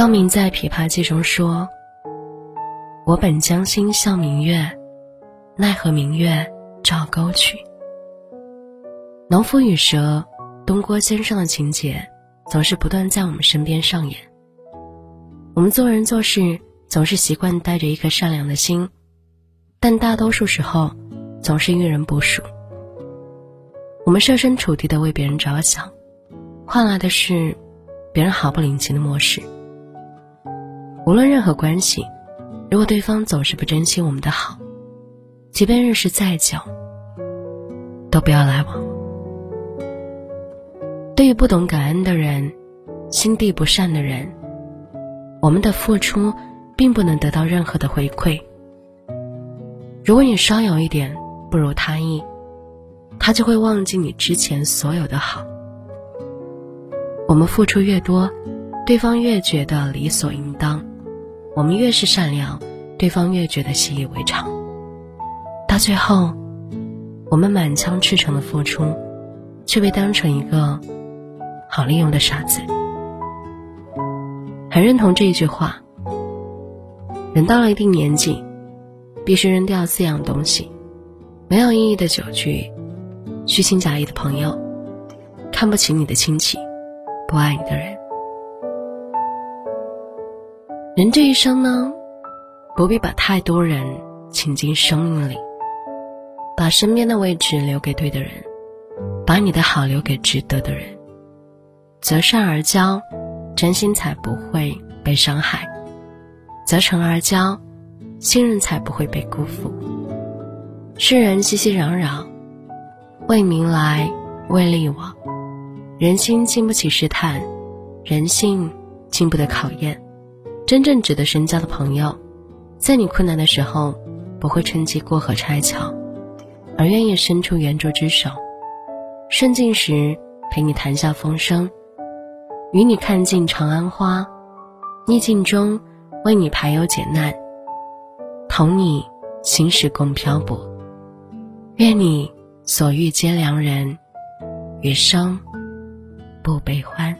高明在《琵琶记》中说：“我本将心向明月，奈何明月照沟渠。”农夫与蛇、东郭先生的情节，总是不断在我们身边上演。我们做人做事，总是习惯带着一颗善良的心，但大多数时候，总是遇人不淑。我们设身处地的为别人着想，换来的是别人毫不领情的漠视。无论任何关系，如果对方总是不珍惜我们的好，即便认识再久，都不要来往。对于不懂感恩的人，心地不善的人，我们的付出并不能得到任何的回馈。如果你稍有一点不如他意，他就会忘记你之前所有的好。我们付出越多，对方越觉得理所应当；我们越是善良，对方越觉得习以为常。到最后，我们满腔赤诚的付出，却被当成一个。好利用的傻子，很认同这一句话。人到了一定年纪，必须扔掉四样东西：没有意义的酒局、虚情假意的朋友、看不起你的亲戚、不爱你的人。人这一生呢，不必把太多人请进生命里，把身边的位置留给对的人，把你的好留给值得的人。择善而交，真心才不会被伤害；择诚而交，信任才不会被辜负。世人熙熙攘攘，为名来，为利往，人心经不起试探，人性经不得考验。真正值得深交的朋友，在你困难的时候，不会趁机过河拆桥，而愿意伸出援助之手；顺境时陪你谈笑风生。与你看尽长安花，逆境中为你排忧解难，同你行驶共漂泊。愿你所遇皆良人，余生不悲欢。